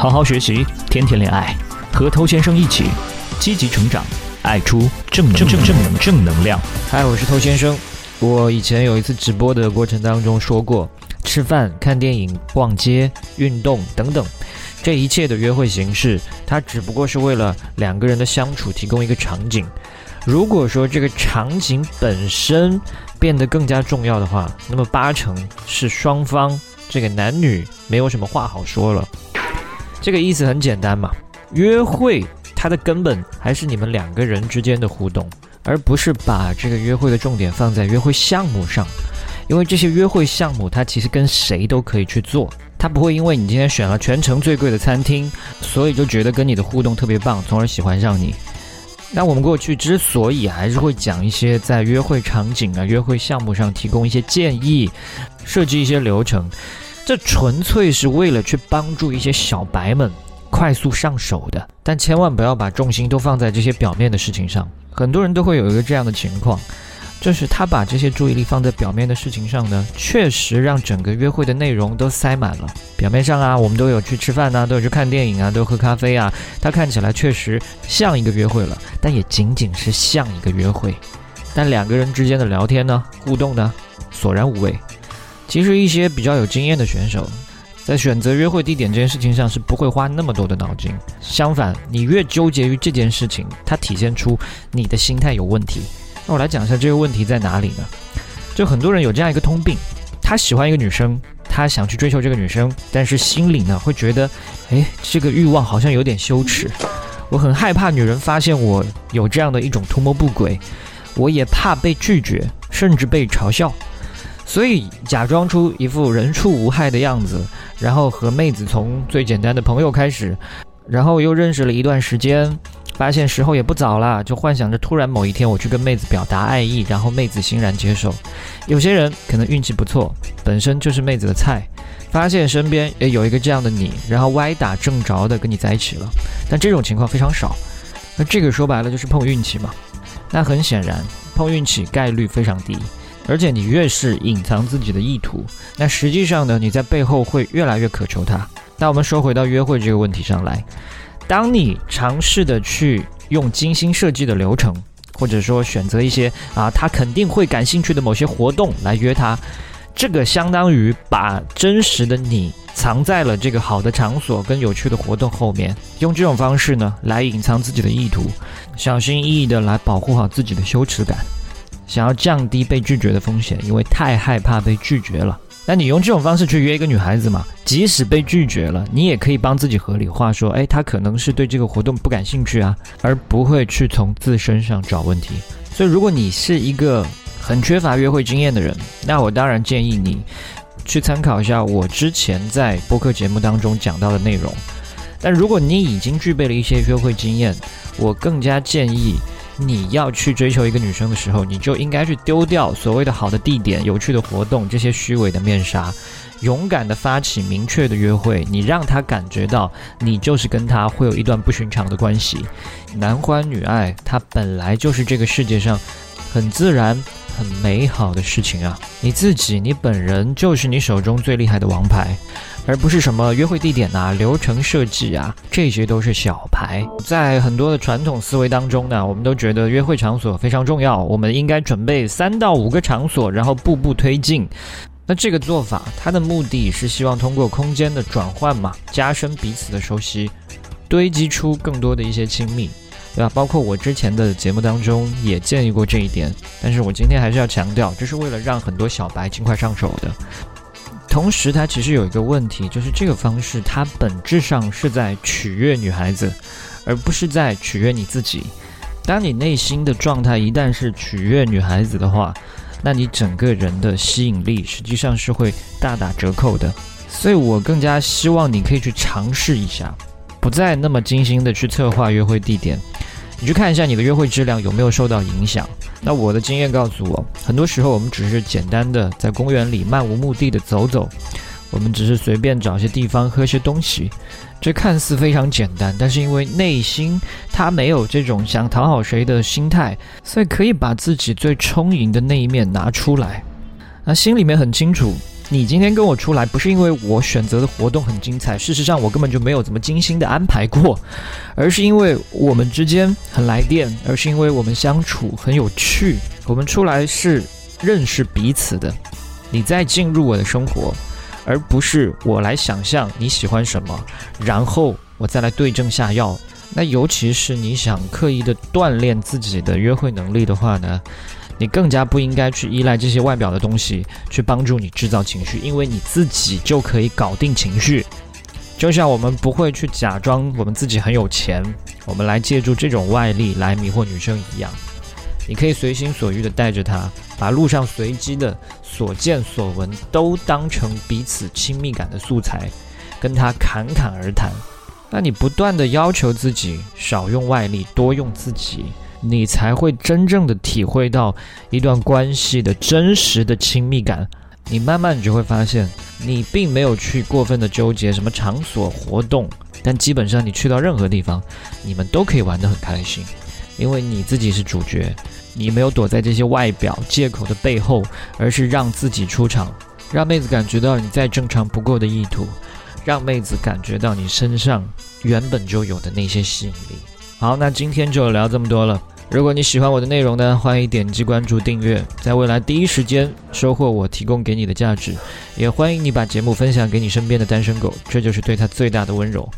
好好学习，天天恋爱，和偷先生一起积极成长，爱出正正正正正能量。嗨，我是偷先生。我以前有一次直播的过程当中说过，吃饭、看电影、逛街、运动等等，这一切的约会形式，它只不过是为了两个人的相处提供一个场景。如果说这个场景本身变得更加重要的话，那么八成是双方这个男女没有什么话好说了。这个意思很简单嘛，约会它的根本还是你们两个人之间的互动。而不是把这个约会的重点放在约会项目上，因为这些约会项目它其实跟谁都可以去做，它不会因为你今天选了全城最贵的餐厅，所以就觉得跟你的互动特别棒，从而喜欢上你。那我们过去之所以还是会讲一些在约会场景啊、约会项目上提供一些建议，设计一些流程，这纯粹是为了去帮助一些小白们快速上手的，但千万不要把重心都放在这些表面的事情上。很多人都会有一个这样的情况，就是他把这些注意力放在表面的事情上呢，确实让整个约会的内容都塞满了。表面上啊，我们都有去吃饭呐，都有去看电影啊，都有喝咖啡啊，他看起来确实像一个约会了，但也仅仅是像一个约会。但两个人之间的聊天呢，互动呢，索然无味。其实一些比较有经验的选手。在选择约会地点这件事情上是不会花那么多的脑筋，相反，你越纠结于这件事情，它体现出你的心态有问题。那我来讲一下这个问题在哪里呢？就很多人有这样一个通病，他喜欢一个女生，他想去追求这个女生，但是心里呢会觉得，哎，这个欲望好像有点羞耻，我很害怕女人发现我有这样的一种图谋不轨，我也怕被拒绝，甚至被嘲笑。所以假装出一副人畜无害的样子，然后和妹子从最简单的朋友开始，然后又认识了一段时间，发现时候也不早了，就幻想着突然某一天我去跟妹子表达爱意，然后妹子欣然接受。有些人可能运气不错，本身就是妹子的菜，发现身边也有一个这样的你，然后歪打正着的跟你在一起了。但这种情况非常少，那这个说白了就是碰运气嘛。那很显然，碰运气概率非常低。而且你越是隐藏自己的意图，那实际上呢，你在背后会越来越渴求他。那我们说回到约会这个问题上来，当你尝试的去用精心设计的流程，或者说选择一些啊他肯定会感兴趣的某些活动来约他，这个相当于把真实的你藏在了这个好的场所跟有趣的活动后面，用这种方式呢来隐藏自己的意图，小心翼翼的来保护好自己的羞耻感。想要降低被拒绝的风险，因为太害怕被拒绝了。那你用这种方式去约一个女孩子嘛？即使被拒绝了，你也可以帮自己合理化，说，哎，她可能是对这个活动不感兴趣啊，而不会去从自身上找问题。所以，如果你是一个很缺乏约会经验的人，那我当然建议你去参考一下我之前在播客节目当中讲到的内容。但如果你已经具备了一些约会经验，我更加建议。你要去追求一个女生的时候，你就应该去丢掉所谓的好的地点、有趣的活动这些虚伪的面纱，勇敢的发起明确的约会。你让她感觉到你就是跟她会有一段不寻常的关系。男欢女爱，它本来就是这个世界上很自然、很美好的事情啊！你自己，你本人就是你手中最厉害的王牌。而不是什么约会地点呐、流程设计啊，这些都是小牌。在很多的传统思维当中呢，我们都觉得约会场所非常重要，我们应该准备三到五个场所，然后步步推进。那这个做法，它的目的是希望通过空间的转换嘛，加深彼此的熟悉，堆积出更多的一些亲密，对吧？包括我之前的节目当中也建议过这一点，但是我今天还是要强调，这是为了让很多小白尽快上手的。同时，它其实有一个问题，就是这个方式它本质上是在取悦女孩子，而不是在取悦你自己。当你内心的状态一旦是取悦女孩子的话，那你整个人的吸引力实际上是会大打折扣的。所以我更加希望你可以去尝试一下，不再那么精心的去策划约会地点。你去看一下你的约会质量有没有受到影响。那我的经验告诉我，很多时候我们只是简单的在公园里漫无目的的走走，我们只是随便找些地方喝些东西，这看似非常简单，但是因为内心他没有这种想讨好谁的心态，所以可以把自己最充盈的那一面拿出来。那心里面很清楚，你今天跟我出来，不是因为我选择的活动很精彩，事实上我根本就没有怎么精心的安排过，而是因为我们之间很来电，而是因为我们相处很有趣。我们出来是认识彼此的，你再进入我的生活，而不是我来想象你喜欢什么，然后我再来对症下药。那尤其是你想刻意的锻炼自己的约会能力的话呢，你更加不应该去依赖这些外表的东西去帮助你制造情绪，因为你自己就可以搞定情绪。就像我们不会去假装我们自己很有钱，我们来借助这种外力来迷惑女生一样。你可以随心所欲的带着她，把路上随机的所见所闻都当成彼此亲密感的素材，跟她侃侃而谈。那你不断的要求自己少用外力，多用自己，你才会真正的体会到一段关系的真实的亲密感。你慢慢你就会发现，你并没有去过分的纠结什么场所活动，但基本上你去到任何地方，你们都可以玩得很开心，因为你自己是主角，你没有躲在这些外表借口的背后，而是让自己出场，让妹子感觉到你再正常不过的意图。让妹子感觉到你身上原本就有的那些吸引力。好，那今天就聊这么多了。如果你喜欢我的内容呢，欢迎点击关注订阅，在未来第一时间收获我提供给你的价值。也欢迎你把节目分享给你身边的单身狗，这就是对他最大的温柔。